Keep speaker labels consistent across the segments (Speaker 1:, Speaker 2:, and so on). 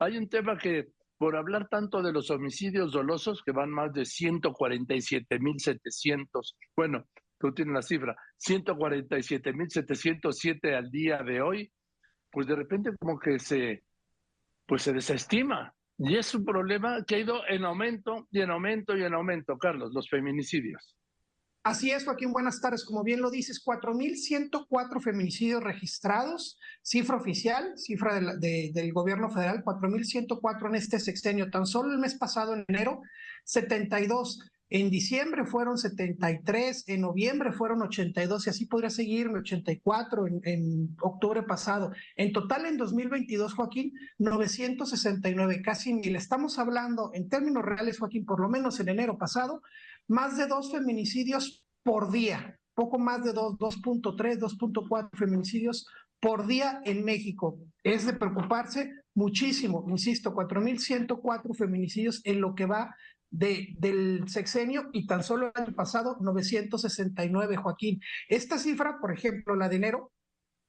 Speaker 1: hay un tema que por hablar tanto de los homicidios dolosos, que van más de 147.700, bueno, tú tienes la cifra, 147.707 al día de hoy, pues de repente como que se, pues se desestima. Y es un problema que ha ido en aumento y en aumento y en aumento, Carlos, los feminicidios.
Speaker 2: Así es, Joaquín, buenas tardes. Como bien lo dices, 4.104 feminicidios registrados, cifra oficial, cifra del gobierno federal, 4.104 en este sexenio. Tan solo el mes pasado, en enero, 72. En diciembre fueron 73, en noviembre fueron 82 y así podría seguirme, 84 en, en octubre pasado. En total en 2022, Joaquín, 969, casi mil. Estamos hablando en términos reales, Joaquín, por lo menos en enero pasado, más de dos feminicidios por día, poco más de dos, 2.3, 2.4 feminicidios por día en México. Es de preocuparse muchísimo, insisto, 4.104 feminicidios en lo que va de, del sexenio y tan solo el año pasado 969, Joaquín. Esta cifra, por ejemplo, la de enero,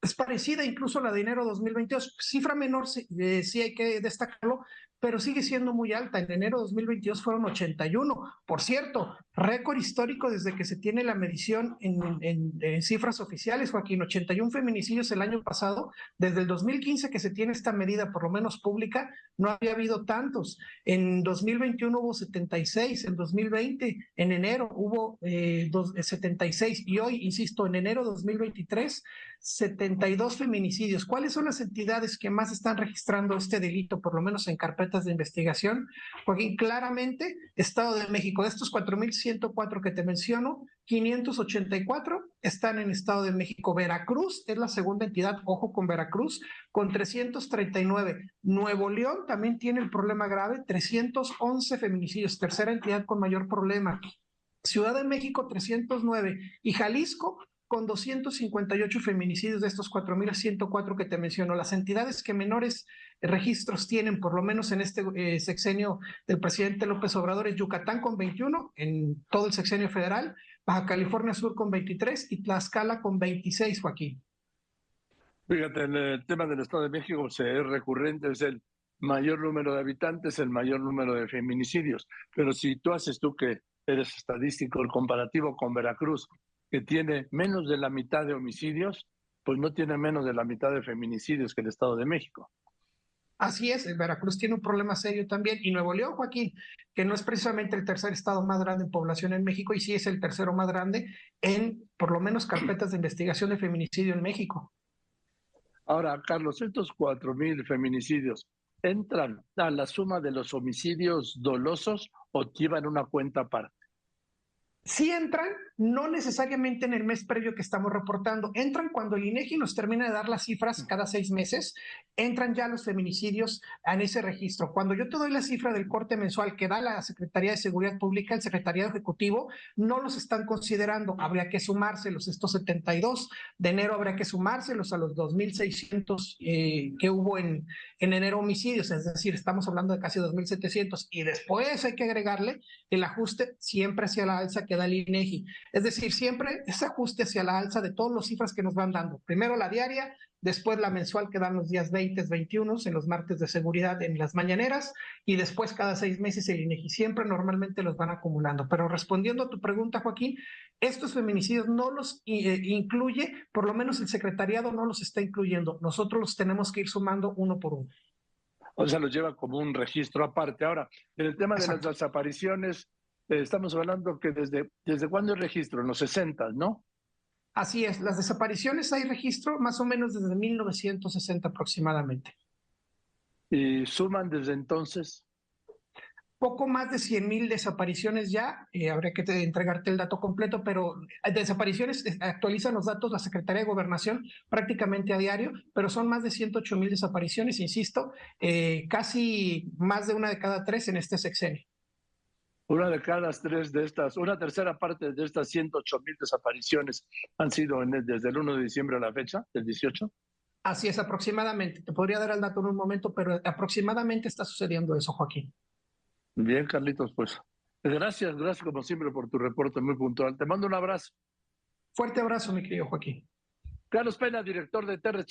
Speaker 2: es parecida incluso a la de enero 2022, cifra menor, eh, sí hay que destacarlo, pero sigue siendo muy alta. En enero de 2022 fueron 81. Por cierto, récord histórico desde que se tiene la medición en, cifras oficiales, Joaquín, 81 feminicidios el año pasado. Desde el 2015 que se tiene esta medida, por lo menos pública, no había habido tantos. En 2021 hubo 76, en 2020, en enero hubo 76 eh, y hoy, insisto, en enero de 2023, 72 feminicidios. ¿Cuáles son las entidades que más están registrando este delito, por lo menos en carpeta? De investigación. Joaquín, claramente, Estado de México, de estos 4.104 que te menciono, 584 están en Estado de México. Veracruz es la segunda entidad, ojo con Veracruz, con 339. Nuevo León también tiene el problema grave, 311 feminicidios, tercera entidad con mayor problema. Ciudad de México 309 y Jalisco con 258 feminicidios de estos 4.104 que te menciono. Las entidades que menores registros tienen, por lo menos en este eh, sexenio del presidente López Obrador, es Yucatán con 21 en todo el sexenio federal, Baja California Sur con 23 y Tlaxcala con 26, Joaquín.
Speaker 1: Fíjate, en el tema del Estado de México se es recurrente, es el mayor número de habitantes, el mayor número de feminicidios. Pero si tú haces tú que eres estadístico, el comparativo con Veracruz, que tiene menos de la mitad de homicidios, pues no tiene menos de la mitad de feminicidios que el Estado de México.
Speaker 2: Así es, Veracruz tiene un problema serio también. Y Nuevo León, Joaquín, que no es precisamente el tercer estado más grande en población en México, y sí es el tercero más grande en, por lo menos, carpetas de investigación de feminicidio en México.
Speaker 1: Ahora, Carlos, estos cuatro mil feminicidios, ¿entran a la suma de los homicidios dolosos o llevan una cuenta aparte?
Speaker 2: Sí entran, no necesariamente en el mes previo que estamos reportando, entran cuando el INEGI nos termina de dar las cifras cada seis meses, entran ya los feminicidios en ese registro. Cuando yo te doy la cifra del corte mensual que da la Secretaría de Seguridad Pública, el Secretariado Ejecutivo, no los están considerando, habría que sumárselos, estos 72 de enero habría que sumárselos a los 2.600 eh, que hubo en, en enero homicidios, es decir, estamos hablando de casi 2.700 y después hay que agregarle el ajuste siempre hacia la alza que da el INEGI. Es decir, siempre ese ajuste hacia la alza de todas las cifras que nos van dando. Primero la diaria, después la mensual que dan los días 20, 21, en los martes de seguridad en las mañaneras, y después cada seis meses el INEGI. Siempre normalmente los van acumulando. Pero respondiendo a tu pregunta, Joaquín, estos feminicidios no los eh, incluye, por lo menos el secretariado no los está incluyendo. Nosotros los tenemos que ir sumando uno por uno.
Speaker 1: O sea, los lleva como un registro aparte. Ahora, en el tema de las desapariciones, estamos hablando que desde, ¿desde cuándo hay registro? En los 60, ¿no?
Speaker 2: Así es, las desapariciones hay registro más o menos desde 1960 aproximadamente.
Speaker 1: ¿Y suman desde entonces?
Speaker 2: Poco más de 100 mil desapariciones ya, eh, habría que entregarte el dato completo, pero eh, desapariciones, actualizan los datos la Secretaría de Gobernación prácticamente a diario, pero son más de 108 mil desapariciones, insisto, casi más de una de cada tres en este sexenio.
Speaker 1: Una de cada tres de estas, una tercera parte de estas 108 mil desapariciones han sido desde el 1 de diciembre a la fecha, del 18.
Speaker 2: Así es, aproximadamente. Te podría dar el dato en un momento, pero aproximadamente está sucediendo eso, Joaquín.
Speaker 1: Bien, Carlitos, pues gracias, gracias como siempre por tu reporte muy puntual. Te mando un abrazo.
Speaker 2: Fuerte abrazo, mi querido Joaquín.
Speaker 1: Carlos Pena, director de Terre